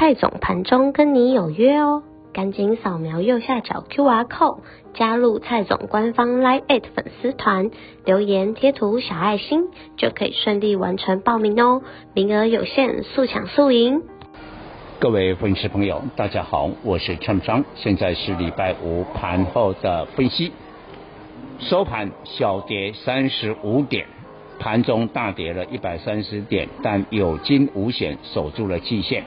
蔡总盘中跟你有约哦，赶紧扫描右下角 QR code 加入蔡总官方 Live 粉丝团，留言贴图小爱心就可以顺利完成报名哦，名额有限，速抢速赢。各位粉丝朋友，大家好，我是陈章，现在是礼拜五盘后的分析，收盘小跌三十五点，盘中大跌了一百三十点，但有惊无险守住了季线。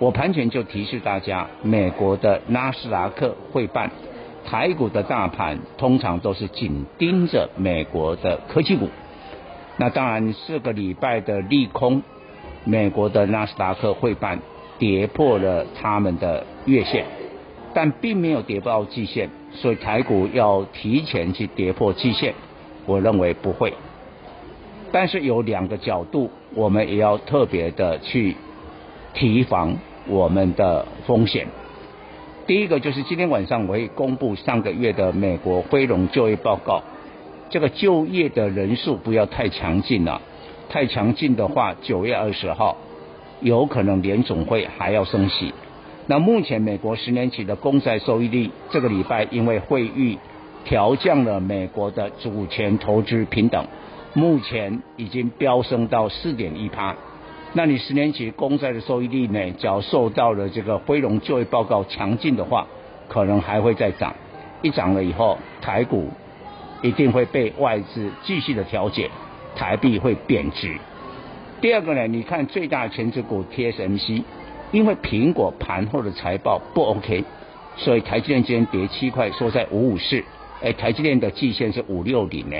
我盘前就提示大家，美国的纳斯达克会办，台股的大盘通常都是紧盯着美国的科技股。那当然，四个礼拜的利空，美国的纳斯达克会办跌破了他们的月线，但并没有跌到季线，所以台股要提前去跌破季线，我认为不会。但是有两个角度，我们也要特别的去提防。我们的风险，第一个就是今天晚上我会公布上个月的美国非农就业报告，这个就业的人数不要太强劲了，太强劲的话，九月二十号有可能联总会还要升息。那目前美国十年期的公债收益率，这个礼拜因为会议调降了美国的主权投资平等，目前已经飙升到四点一趴。那你十年期公债的收益率呢？只要受到了这个非农就业报告强劲的话，可能还会再涨。一涨了以后，台股一定会被外资继续的调节，台币会贬值。第二个呢，你看最大的权值股 TSMC，因为苹果盘后的财报不 OK，所以台积电今天跌七块，收在五五四。哎，台积电的季线是五六零呢，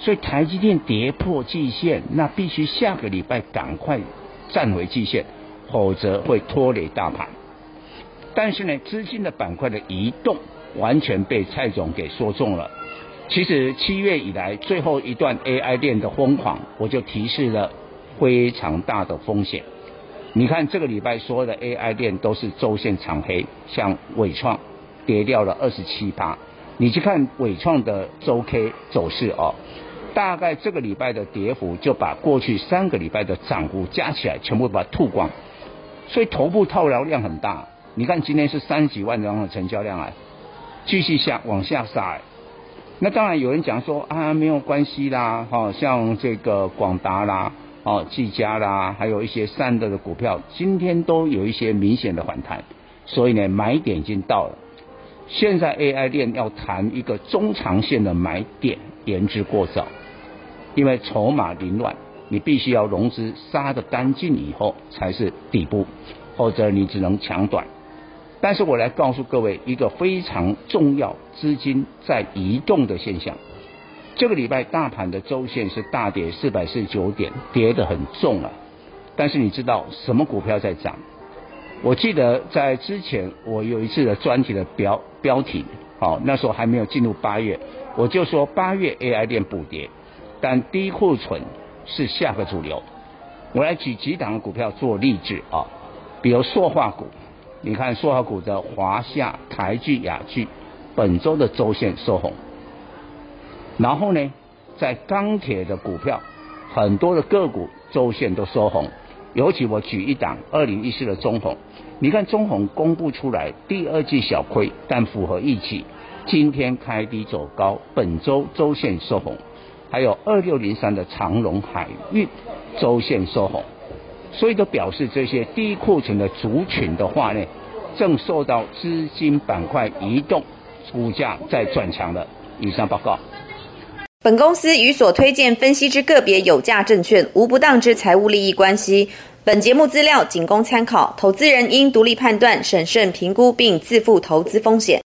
所以台积电跌破季线，那必须下个礼拜赶快。站回季线，否则会拖累大盘。但是呢，资金的板块的移动完全被蔡总给说中了。其实七月以来最后一段 AI 链的疯狂，我就提示了非常大的风险。你看这个礼拜所有的 AI 链都是周线长黑，像纬创跌掉了二十七趴。你去看纬创的周 K 走势哦。大概这个礼拜的跌幅就把过去三个礼拜的涨幅加起来全部把它吐光，所以头部套牢量很大。你看今天是三十几万张的成交量啊，继续下往下杀。那当然有人讲说啊，没有关系啦，哈，像这个广达啦，哦，技嘉啦，还有一些散热的股票，今天都有一些明显的反弹，所以呢，买点已经到了。现在 AI 链要谈一个中长线的买点，言之过早。因为筹码凌乱，你必须要融资杀得干净以后才是底部，或者你只能抢短。但是我来告诉各位一个非常重要资金在移动的现象。这个礼拜大盘的周线是大跌四百四十九点，跌得很重啊。但是你知道什么股票在涨？我记得在之前我有一次的专题的标标题，好，那时候还没有进入八月，我就说八月 AI 链补跌。但低库存是下个主流，我来举几档股票做例子啊，比如塑化股，你看塑化股的华夏、台聚、雅聚，本周的周线收红。然后呢，在钢铁的股票，很多的个股周线都收红，尤其我举一档二零一四的中鸿，你看中鸿公布出来第二季小亏，但符合预期，今天开低走高，本周周线收红。还有二六零三的长隆海运周线收红，所以都表示这些低库存的族群的话呢，正受到资金板块移动，股价在转强的。以上报告。本公司与所推荐分析之个别有价证券无不当之财务利益关系。本节目资料仅供参考，投资人应独立判断、审慎评估并自负投资风险。